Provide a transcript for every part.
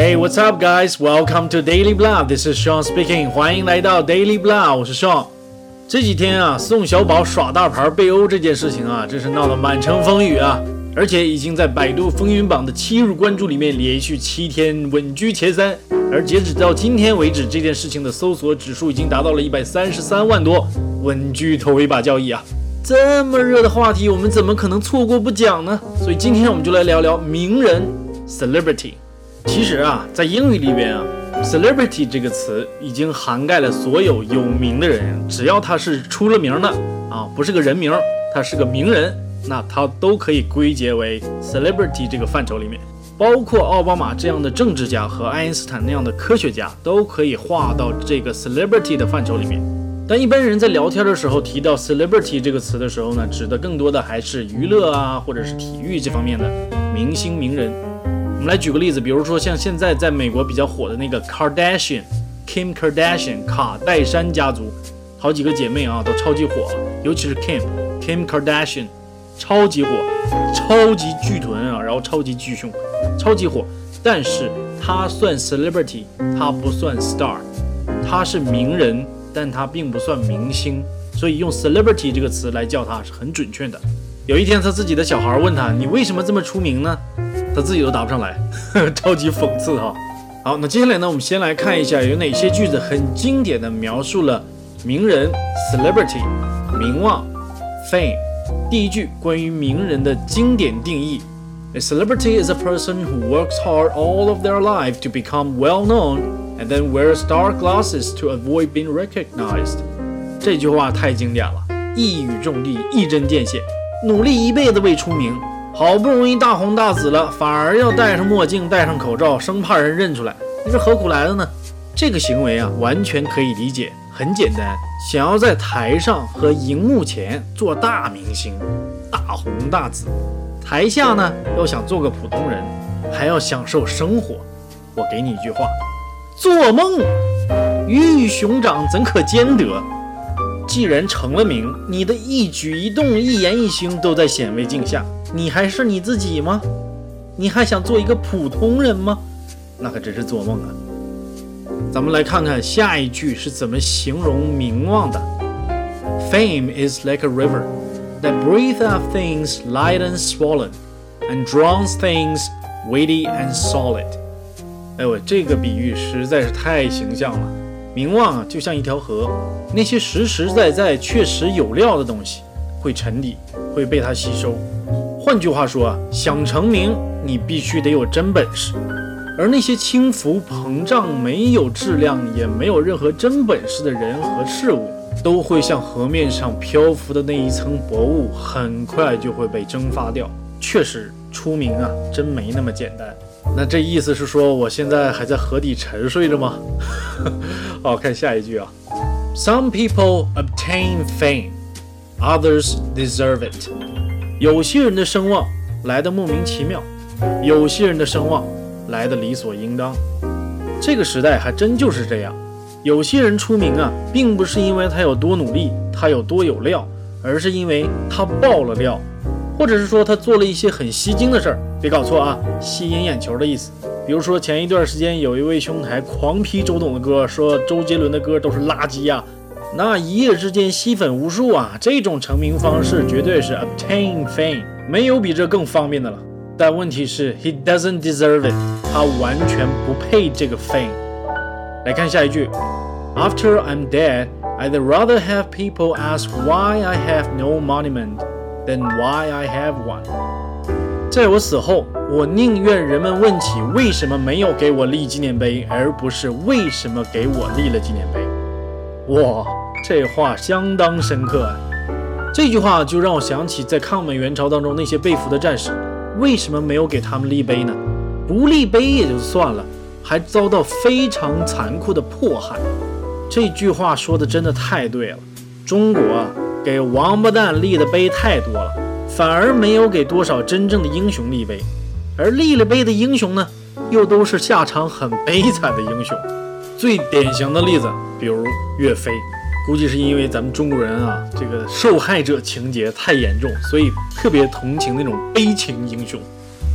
Hey, what's up, guys? Welcome to Daily Blah. This is Sean speaking. 欢迎来到 Daily Blah，我是 Sean。这几天啊，宋小宝耍大牌被殴这件事情啊，真是闹得满城风雨啊，而且已经在百度风云榜的七日关注里面连续七天稳居前三。而截止到今天为止，这件事情的搜索指数已经达到了一百三十三万多，稳居头一把交易啊！这么热的话题，我们怎么可能错过不讲呢？所以今天我们就来聊聊名人 （celebrity）。其实啊，在英语里边啊，celebrity 这个词已经涵盖了所有有名的人，只要他是出了名的啊，不是个人名，他是个名人，那他都可以归结为 celebrity 这个范畴里面。包括奥巴马这样的政治家和爱因斯坦那样的科学家，都可以划到这个 celebrity 的范畴里面。但一般人在聊天的时候提到 celebrity 这个词的时候呢，指的更多的还是娱乐啊，或者是体育这方面的明星名人。我们来举个例子，比如说像现在在美国比较火的那个 Kardashian，Kim Kardashian，卡戴珊家族，好几个姐妹啊都超级火，尤其是 Kim，Kim Kardashian，超级火，超级巨臀啊，然后超级巨胸，超级火。但是她算 celebrity，她不算 star，她是名人，但她并不算明星，所以用 celebrity 这个词来叫她是很准确的。有一天，他自己的小孩问他：“你为什么这么出名呢？”他自己都答不上来，超级讽刺哈。好，那接下来呢，我们先来看一下有哪些句子很经典的描述了名人 celebrity 名望 fame。第一句关于名人的经典定义：A celebrity is a person who works hard all of their life to become well known and then wears dark glasses to avoid being recognized。这句话太经典了，一语中的，一针见血。努力一辈子未出名。好不容易大红大紫了，反而要戴上墨镜、戴上口罩，生怕人认出来，你是何苦来的呢？这个行为啊，完全可以理解，很简单，想要在台上和荧幕前做大明星，大红大紫，台下呢要想做个普通人，还要享受生活。我给你一句话：做梦！鱼与熊掌怎可兼得？既然成了名，你的一举一动、一言一行都在显微镜下。你还是你自己吗？你还想做一个普通人吗？那可真是做梦啊！咱们来看看下一句是怎么形容名望的。Fame is like a river that breathes out things light and swollen, and drowns things weighty and solid。哎呦，这个比喻实在是太形象了。名望啊，就像一条河，那些实实在在、确实有料的东西会沉底，会被它吸收。换句话说，想成名，你必须得有真本事；而那些轻浮膨胀、没有质量、也没有任何真本事的人和事物，都会像河面上漂浮的那一层薄雾，很快就会被蒸发掉。确实，出名啊，真没那么简单。那这意思是说，我现在还在河底沉睡着吗？好看下一句啊，Some people obtain fame, others deserve it. 有些人的声望来的莫名其妙，有些人的声望来的理所应当。这个时代还真就是这样。有些人出名啊，并不是因为他有多努力，他有多有料，而是因为他爆了料，或者是说他做了一些很吸睛的事儿。别搞错啊，吸引眼球的意思。比如说前一段时间有一位兄台狂批周董的歌，说周杰伦的歌都是垃圾呀。那一夜之间吸粉无数啊！这种成名方式绝对是 obtain fame，没有比这更方便的了。但问题是，he doesn't deserve it，他完全不配这个 fame。来看下一句：After I'm dead, I'd rather have people ask why I have no monument than why I have one。在我死后，我宁愿人们问起为什么没有给我立纪念碑，而不是为什么给我立了纪念碑。哇，这话相当深刻啊！这句话就让我想起在抗美援朝当中那些被俘的战士，为什么没有给他们立碑呢？不立碑也就算了，还遭到非常残酷的迫害。这句话说的真的太对了。中国啊，给王八蛋立的碑太多了，反而没有给多少真正的英雄立碑。而立了碑的英雄呢，又都是下场很悲惨的英雄。最典型的例子，比如岳飞，估计是因为咱们中国人啊，这个受害者情节太严重，所以特别同情那种悲情英雄，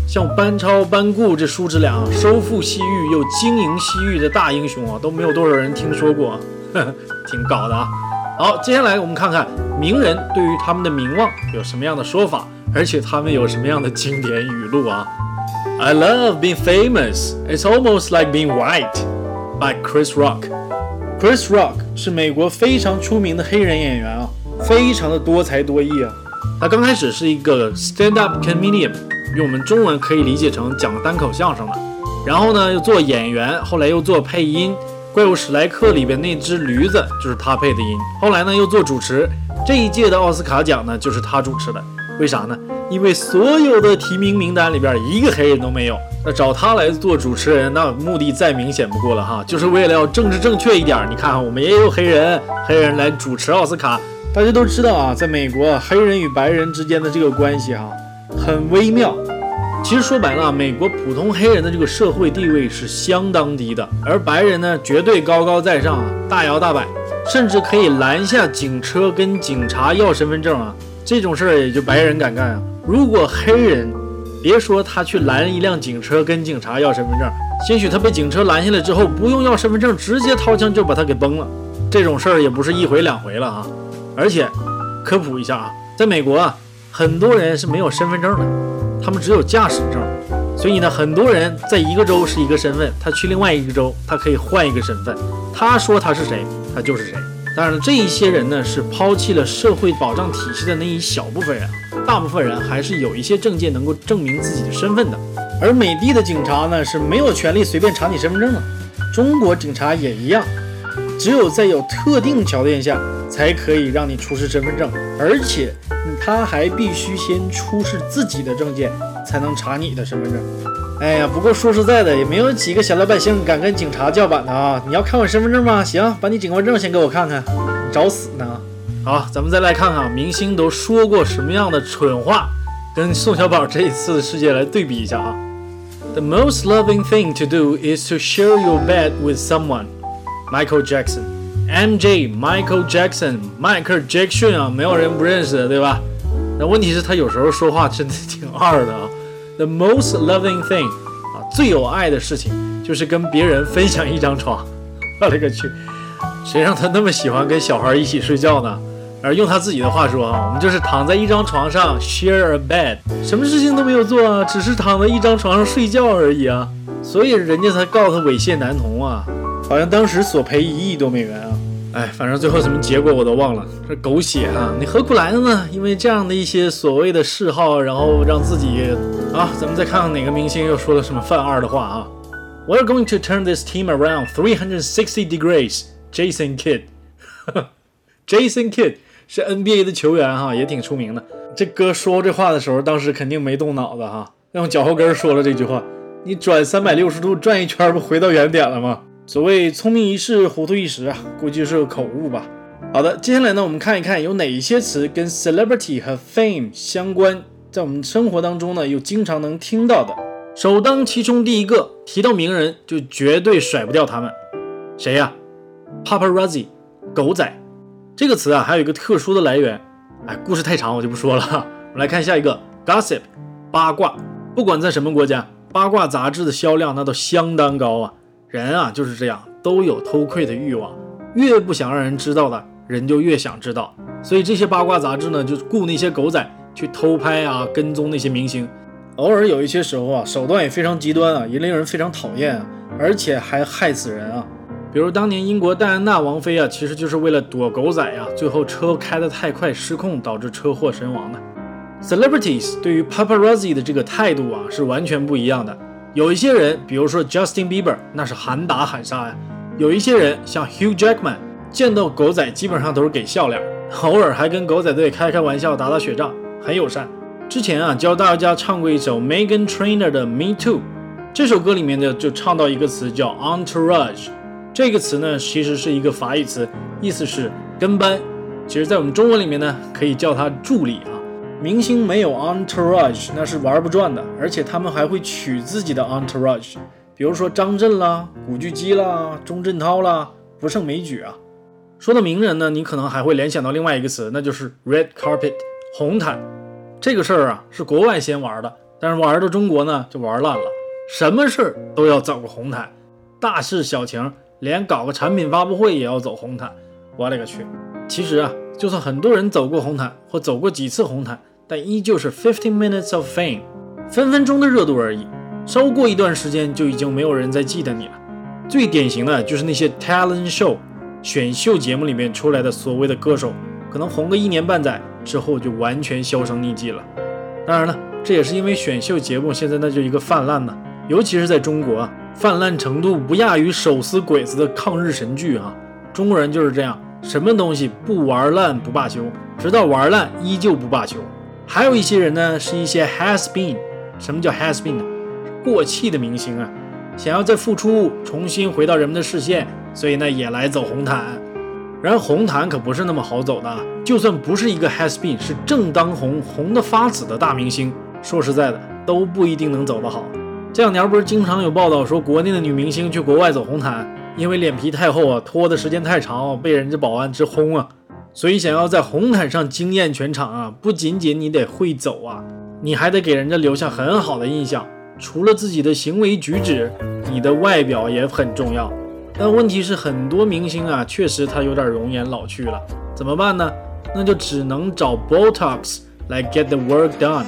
像班超、班固这叔侄俩收复西域又经营西域的大英雄啊，都没有多少人听说过，挺搞的啊。好，接下来我们看看名人对于他们的名望有什么样的说法，而且他们有什么样的经典语录啊？I love being famous. It's almost like being white. By Chris Rock. Chris Rock 是美国非常出名的黑人演员啊，非常的多才多艺啊。他刚开始是一个 stand-up comedian，用我们中文可以理解成讲单口相声的。然后呢，又做演员，后来又做配音。怪物史莱克里边那只驴子就是他配的音。后来呢，又做主持。这一届的奥斯卡奖呢，就是他主持的。为啥呢？因为所有的提名名单里边一个黑人都没有。那找他来做主持人，那目的再明显不过了哈，就是为了要政治正确一点。你看，我们也有黑人，黑人来主持奥斯卡。大家都知道啊，在美国，黑人与白人之间的这个关系哈，很微妙。其实说白了，美国普通黑人的这个社会地位是相当低的，而白人呢，绝对高高在上啊，大摇大摆，甚至可以拦下警车跟警察要身份证啊，这种事儿也就白人敢干啊。如果黑人，别说他去拦一辆警车跟警察要身份证，兴许他被警车拦下来之后，不用要身份证，直接掏枪就把他给崩了，这种事儿也不是一回两回了啊。而且，科普一下啊，在美国啊，很多人是没有身份证的。他们只有驾驶证，所以呢，很多人在一个州是一个身份，他去另外一个州，他可以换一个身份。他说他是谁，他就是谁。当然了，这一些人呢是抛弃了社会保障体系的那一小部分人，大部分人还是有一些证件能够证明自己的身份的。而美帝的警察呢是没有权利随便查你身份证的，中国警察也一样，只有在有特定条件下才可以让你出示身份证，而且。他还必须先出示自己的证件，才能查你的身份证。哎呀，不过说实在的，也没有几个小老百姓敢跟警察叫板的啊！你要看我身份证吗？行，把你警官证先给我看看，你找死呢！好，咱们再来看看明星都说过什么样的蠢话，跟宋小宝这一次的事件来对比一下啊。The most loving thing to do is to share your bed with someone. Michael Jackson. M J Michael Jackson 迈克尔杰克逊啊，没有人不认识的，对吧？那问题是，他有时候说话真的挺二的啊。The most loving thing 啊，最有爱的事情就是跟别人分享一张床。我勒个去，谁让他那么喜欢跟小孩一起睡觉呢？而用他自己的话说啊，我们就是躺在一张床上 share a bed，什么事情都没有做啊，只是躺在一张床上睡觉而已啊。所以人家才告他猥亵男童啊，好像当时索赔一亿多美元啊。哎，反正最后什么结果我都忘了，这狗血啊！你何苦来的呢？因为这样的一些所谓的嗜好，然后让自己啊，咱们再看看哪个明星又说了什么犯二的话啊？We're going to turn this team around 360 degrees. Jason Kidd，Jason Kidd 是 NBA 的球员哈，也挺出名的。这哥说这话的时候，当时肯定没动脑子哈，用脚后跟说了这句话。你转三百六十度转一圈，不回到原点了吗？所谓聪明一世，糊涂一时啊，估计是个口误吧。好的，接下来呢，我们看一看有哪些词跟 celebrity 和 fame 相关，在我们生活当中呢，又经常能听到的。首当其冲，第一个提到名人，就绝对甩不掉他们。谁呀？paparazzi，狗仔。这个词啊，还有一个特殊的来源。哎，故事太长，我就不说了。我们来看下一个，gossip，八卦。不管在什么国家，八卦杂志的销量那都相当高啊。人啊就是这样，都有偷窥的欲望，越不想让人知道的人就越想知道，所以这些八卦杂志呢就雇那些狗仔去偷拍啊，跟踪那些明星，偶尔有一些时候啊，手段也非常极端啊，也令人非常讨厌啊，而且还害死人啊。比如当年英国戴安娜王妃啊，其实就是为了躲狗仔啊，最后车开得太快失控，导致车祸身亡的。Celebrities 对于 paparazzi 的这个态度啊，是完全不一样的。有一些人，比如说 Justin Bieber，那是喊打喊杀呀；有一些人像 Hugh Jackman，见到狗仔基本上都是给笑脸，偶尔还跟狗仔队开开玩笑、打打雪仗，很友善。之前啊，教大家唱过一首 Megan Trainor 的 Me Too，这首歌里面呢就唱到一个词叫 Entourage，这个词呢其实是一个法语词，意思是跟班。其实，在我们中文里面呢，可以叫它助理啊。明星没有 entourage 那是玩不转的，而且他们还会取自己的 entourage，比如说张震啦、古巨基啦、钟镇涛啦，不胜枚举啊。说到名人呢，你可能还会联想到另外一个词，那就是 red carpet 红毯。这个事儿啊是国外先玩的，但是玩到中国呢，就玩烂了，什么事儿都要走个红毯，大事小情，连搞个产品发布会也要走红毯。我勒个去！其实啊，就算很多人走过红毯或走过几次红毯，但依旧是 fifteen minutes of fame，分分钟的热度而已。稍过一段时间，就已经没有人再记得你了。最典型的就是那些 talent show 选秀节目里面出来的所谓的歌手，可能红个一年半载之后就完全销声匿迹了。当然了。这也是因为选秀节目现在那就一个泛滥呢，尤其是在中国啊，泛滥程度不亚于手撕鬼子的抗日神剧啊！中国人就是这样，什么东西不玩烂不罢休，直到玩烂依旧不罢休。还有一些人呢，是一些 has been，什么叫 has been 呢？过气的明星啊，想要再复出，重新回到人们的视线，所以呢也来走红毯。然而红毯可不是那么好走的，就算不是一个 has been，是正当红、红的发紫的大明星。说实在的，都不一定能走得好。这两年不是经常有报道说，国内的女明星去国外走红毯，因为脸皮太厚啊，拖的时间太长，被人家保安直轰啊。所以想要在红毯上惊艳全场啊，不仅仅你得会走啊，你还得给人家留下很好的印象。除了自己的行为举止，你的外表也很重要。但问题是，很多明星啊，确实他有点容颜老去了，怎么办呢？那就只能找 Botox 来 get the work done。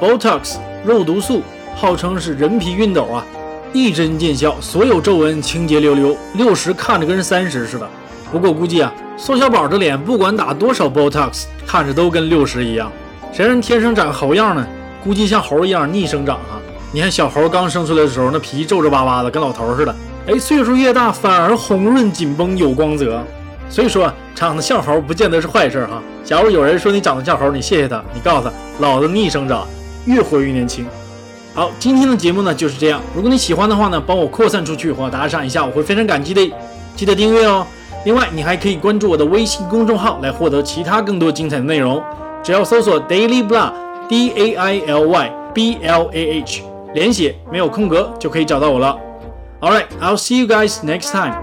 Botox 肉毒素号称是人皮熨斗啊，一针见效，所有皱纹清洁溜溜，六十看着跟三十似的。不过估计啊，宋小宝这脸不管打多少 Botox，看着都跟六十一样。谁让天生长猴样呢？估计像猴一样逆生长啊！你看小猴刚生出来的时候，那皮皱皱巴巴的，跟老头似的。哎，岁数越大反而红润紧绷有光泽。所以说，长得像猴不见得是坏事哈。假如有人说你长得像猴，你谢谢他，你告诉他，老子逆生长。越活越年轻。好，今天的节目呢就是这样。如果你喜欢的话呢，帮我扩散出去或打赏一下，我会非常感激的。记得订阅哦。另外，你还可以关注我的微信公众号来获得其他更多精彩的内容。只要搜索 Daily Blah，D A I L Y B L A H，连写没有空格就可以找到我了。All right，I'll see you guys next time.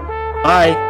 Bye.